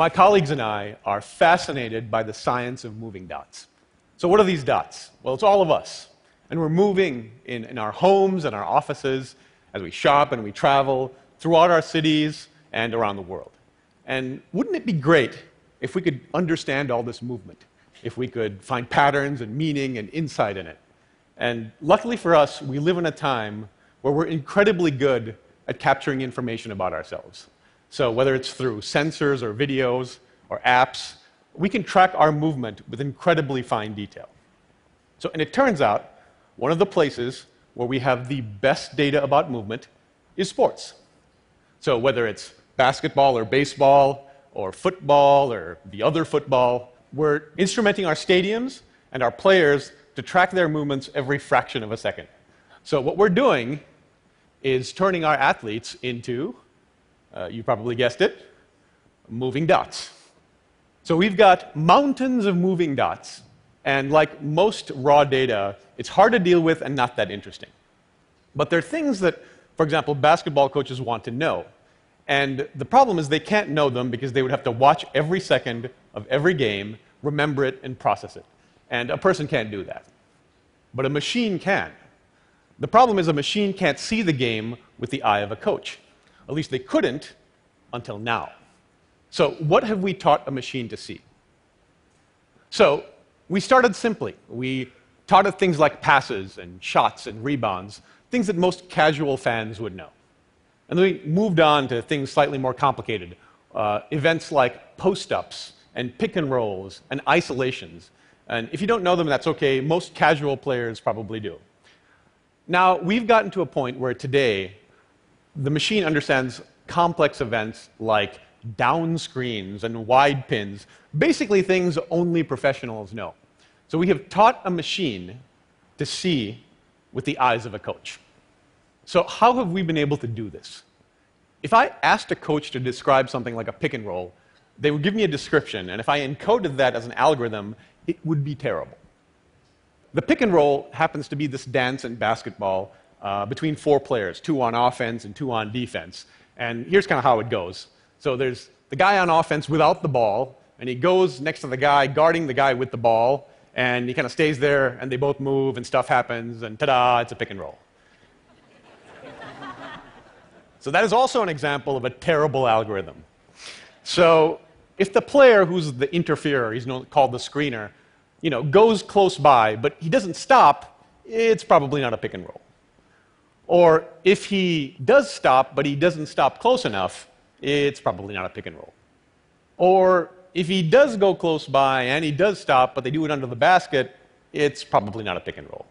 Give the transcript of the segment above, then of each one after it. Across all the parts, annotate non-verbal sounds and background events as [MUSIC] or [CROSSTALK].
my colleagues and I are fascinated by the science of moving dots. So, what are these dots? Well, it's all of us. And we're moving in, in our homes and our offices as we shop and we travel throughout our cities and around the world. And wouldn't it be great if we could understand all this movement? If we could find patterns and meaning and insight in it? And luckily for us, we live in a time where we're incredibly good at capturing information about ourselves. So, whether it's through sensors or videos or apps, we can track our movement with incredibly fine detail. So, and it turns out one of the places where we have the best data about movement is sports. So, whether it's basketball or baseball or football or the other football, we're instrumenting our stadiums and our players to track their movements every fraction of a second. So, what we're doing is turning our athletes into, uh, you probably guessed it, moving dots. So, we've got mountains of moving dots. And like most raw data, it's hard to deal with and not that interesting. But there are things that, for example, basketball coaches want to know. And the problem is they can't know them because they would have to watch every second of every game, remember it, and process it. And a person can't do that. But a machine can. The problem is a machine can't see the game with the eye of a coach. At least they couldn't until now. So, what have we taught a machine to see? So, we started simply. We taught it things like passes and shots and rebounds, things that most casual fans would know. And then we moved on to things slightly more complicated, uh, events like post ups and pick and rolls and isolations. And if you don't know them, that's okay. Most casual players probably do. Now, we've gotten to a point where today the machine understands complex events like down screens and wide pins, basically things only professionals know. So we have taught a machine to see with the eyes of a coach. So, how have we been able to do this? If I asked a coach to describe something like a pick and roll, they would give me a description, and if I encoded that as an algorithm, it would be terrible. The pick and roll happens to be this dance in basketball uh, between four players, two on offense and two on defense. And here's kind of how it goes. So there's the guy on offense without the ball, and he goes next to the guy guarding the guy with the ball, and he kind of stays there, and they both move, and stuff happens, and ta da, it's a pick and roll. [LAUGHS] So that is also an example of a terrible algorithm. So if the player who's the interferer, he's called the screener, you know, goes close by, but he doesn't stop, it's probably not a pick and roll. Or if he does stop, but he doesn't stop close enough, it's probably not a pick and roll. Or if he does go close by and he does stop, but they do it under the basket, it's probably not a pick and roll.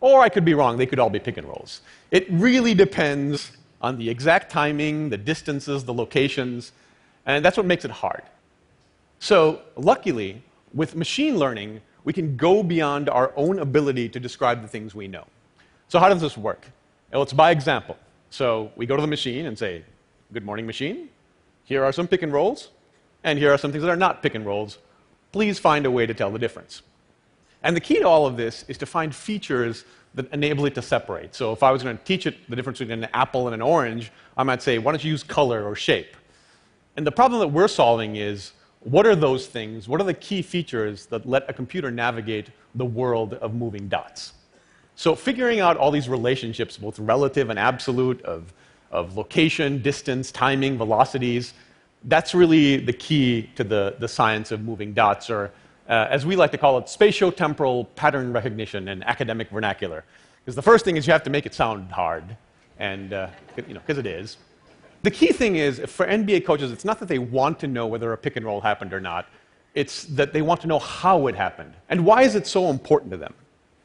Or I could be wrong, they could all be pick and rolls. It really depends on the exact timing, the distances, the locations, and that's what makes it hard. So, luckily, with machine learning, we can go beyond our own ability to describe the things we know. So, how does this work? Well, it's by example. So, we go to the machine and say, Good morning, machine. Here are some pick and rolls, and here are some things that are not pick and rolls. Please find a way to tell the difference. And the key to all of this is to find features that enable it to separate. So if I was going to teach it the difference between an apple and an orange, I might say, why don't you use color or shape? And the problem that we're solving is what are those things? What are the key features that let a computer navigate the world of moving dots? So figuring out all these relationships, both relative and absolute, of, of location, distance, timing, velocities, that's really the key to the, the science of moving dots, or uh, as we like to call it, spatiotemporal pattern recognition in academic vernacular. Because the first thing is you have to make it sound hard, and uh, you know, because it is. The key thing is for NBA coaches, it's not that they want to know whether a pick and roll happened or not. It's that they want to know how it happened and why is it so important to them.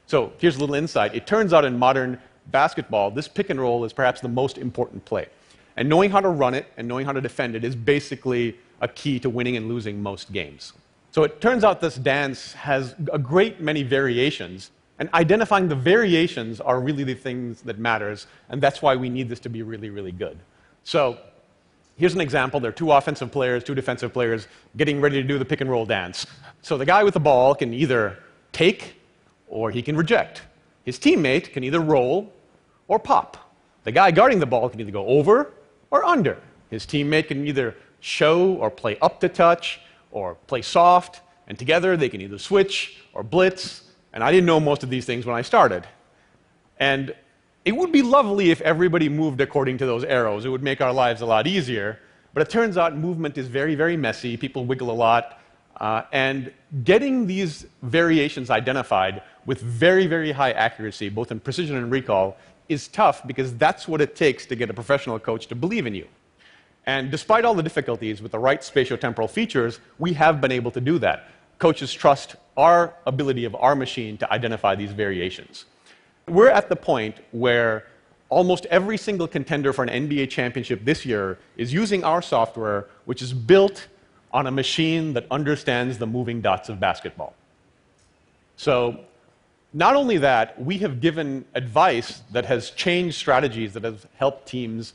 So here's a little insight. It turns out in modern basketball, this pick and roll is perhaps the most important play. And knowing how to run it and knowing how to defend it is basically a key to winning and losing most games. So it turns out this dance has a great many variations, and identifying the variations are really the things that matters, and that's why we need this to be really, really good. So here's an example. There are two offensive players, two defensive players getting ready to do the pick and roll dance. So the guy with the ball can either take or he can reject. His teammate can either roll or pop. The guy guarding the ball can either go over or under. His teammate can either show or play up to touch or play soft, and together they can either switch or blitz. And I didn't know most of these things when I started. And it would be lovely if everybody moved according to those arrows. It would make our lives a lot easier. But it turns out movement is very, very messy. People wiggle a lot. Uh, and getting these variations identified with very, very high accuracy, both in precision and recall, is tough because that's what it takes to get a professional coach to believe in you. And despite all the difficulties with the right spatiotemporal features, we have been able to do that. Coaches trust our ability of our machine to identify these variations. We're at the point where almost every single contender for an NBA championship this year is using our software, which is built on a machine that understands the moving dots of basketball. So, not only that, we have given advice that has changed strategies that have helped teams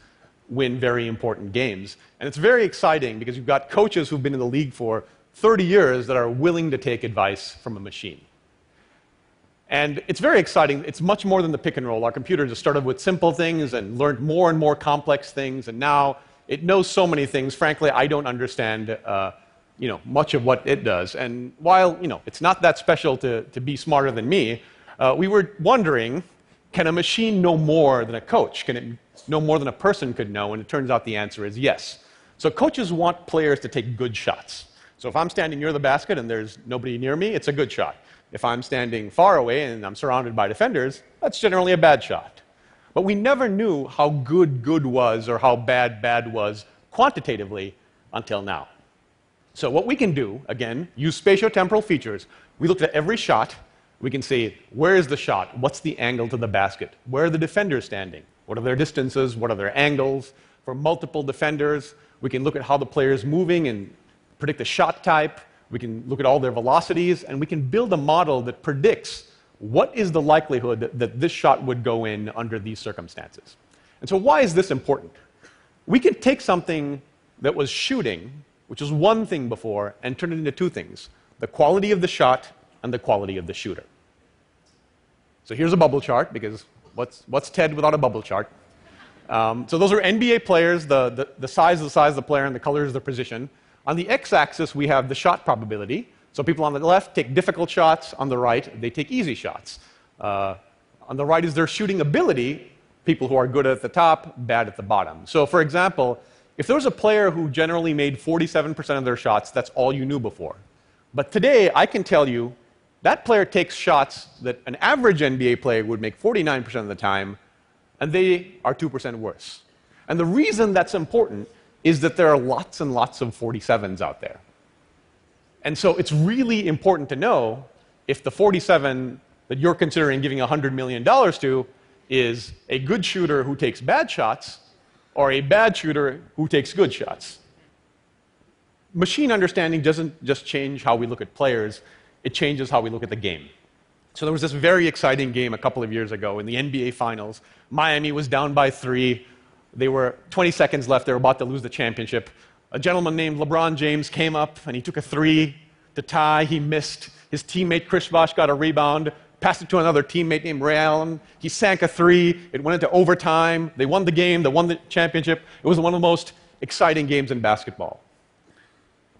win very important games. And it's very exciting because you've got coaches who've been in the league for 30 years that are willing to take advice from a machine. And it's very exciting. It's much more than the pick and roll. Our computer just started with simple things and learned more and more complex things, and now it knows so many things. Frankly, I don't understand uh, you know, much of what it does. And while you know, it's not that special to, to be smarter than me, uh, we were wondering can a machine know more than a coach? Can it know more than a person could know? And it turns out the answer is yes. So coaches want players to take good shots. So if I'm standing near the basket and there's nobody near me, it's a good shot. If I'm standing far away and I'm surrounded by defenders, that's generally a bad shot. But we never knew how good good was or how bad bad was quantitatively until now. So what we can do, again, use spatiotemporal features. We looked at every shot. We can say, where is the shot? What's the angle to the basket? Where are the defenders standing? What are their distances? What are their angles? For multiple defenders, we can look at how the player is moving and predict the shot type. We can look at all their velocities, and we can build a model that predicts what is the likelihood that, that this shot would go in under these circumstances. And so, why is this important? We can take something that was shooting, which was one thing before, and turn it into two things the quality of the shot and the quality of the shooter. So, here's a bubble chart, because what's, what's TED without a bubble chart? Um, so, those are NBA players, the, the, the size is the size of the player, and the color is the position. On the x-axis, we have the shot probability. So people on the left take difficult shots. On the right, they take easy shots. Uh, on the right is their shooting ability. People who are good at the top, bad at the bottom. So, for example, if there was a player who generally made 47% of their shots, that's all you knew before. But today, I can tell you that player takes shots that an average NBA player would make 49% of the time, and they are 2% worse. And the reason that's important is that there are lots and lots of 47s out there. And so it's really important to know if the 47 that you're considering giving $100 million to is a good shooter who takes bad shots or a bad shooter who takes good shots. Machine understanding doesn't just change how we look at players, it changes how we look at the game. So there was this very exciting game a couple of years ago in the NBA Finals. Miami was down by three. They were 20 seconds left. They were about to lose the championship. A gentleman named LeBron James came up and he took a three to tie. He missed. His teammate Chris Bosh got a rebound, passed it to another teammate named Ray Allen. He sank a three. It went into overtime. They won the game. They won the championship. It was one of the most exciting games in basketball.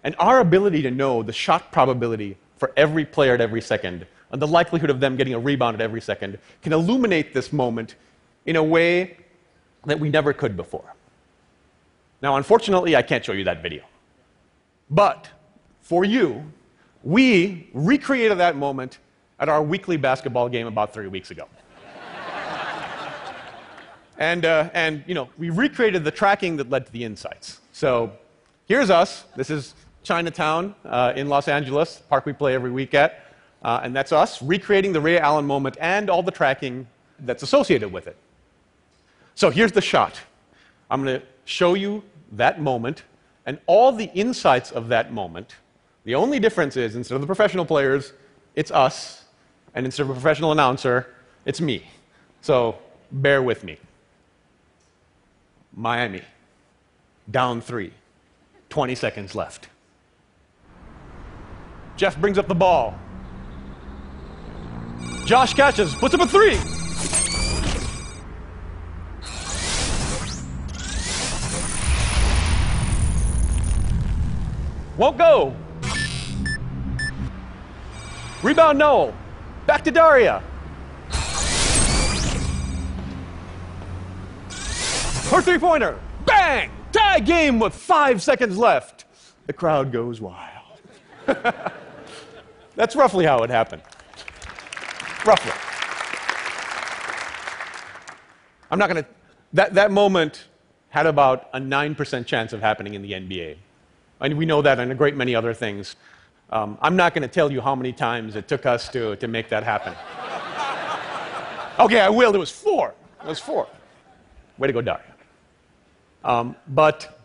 And our ability to know the shot probability for every player at every second and the likelihood of them getting a rebound at every second can illuminate this moment in a way that we never could before. Now, unfortunately, I can't show you that video. But for you, we recreated that moment at our weekly basketball game about three weeks ago. [LAUGHS] and, uh, and, you know, we recreated the tracking that led to the insights. So here's us. This is Chinatown uh, in Los Angeles, park we play every week at. Uh, and that's us recreating the Ray Allen moment and all the tracking that's associated with it. So here's the shot. I'm going to show you that moment and all the insights of that moment. The only difference is instead of the professional players, it's us, and instead of a professional announcer, it's me. So bear with me. Miami, down three, 20 seconds left. Jeff brings up the ball. Josh catches, puts up a three. Won't go. Rebound Noel. Back to Daria. Her three pointer. Bang! Tie game with five seconds left. The crowd goes wild. [LAUGHS] That's roughly how it happened. Roughly. I'm not going to. That, that moment had about a 9% chance of happening in the NBA. And we know that and a great many other things. Um, I'm not going to tell you how many times it took us to, to make that happen. [LAUGHS] okay, I will. It was four. It was four. Way to go, Daria. Um, but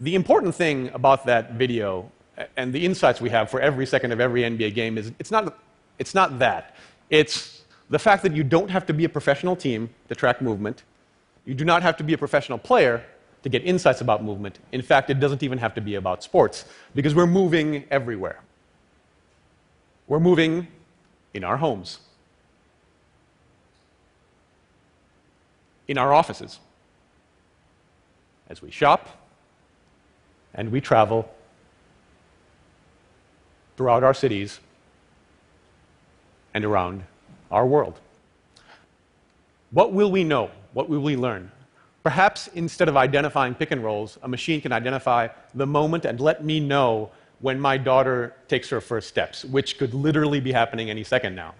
the important thing about that video and the insights we have for every second of every NBA game is it's not, it's not that. It's the fact that you don't have to be a professional team to track movement. You do not have to be a professional player to get insights about movement. In fact, it doesn't even have to be about sports because we're moving everywhere. We're moving in our homes, in our offices, as we shop and we travel throughout our cities and around our world. What will we know? What will we learn? Perhaps instead of identifying pick and rolls, a machine can identify the moment and let me know when my daughter takes her first steps, which could literally be happening any second now.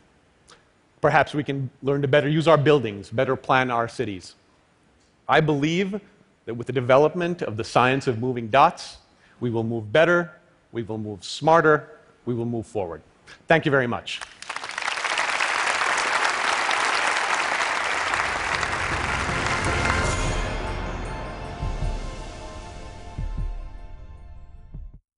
Perhaps we can learn to better use our buildings, better plan our cities. I believe that with the development of the science of moving dots, we will move better, we will move smarter, we will move forward. Thank you very much.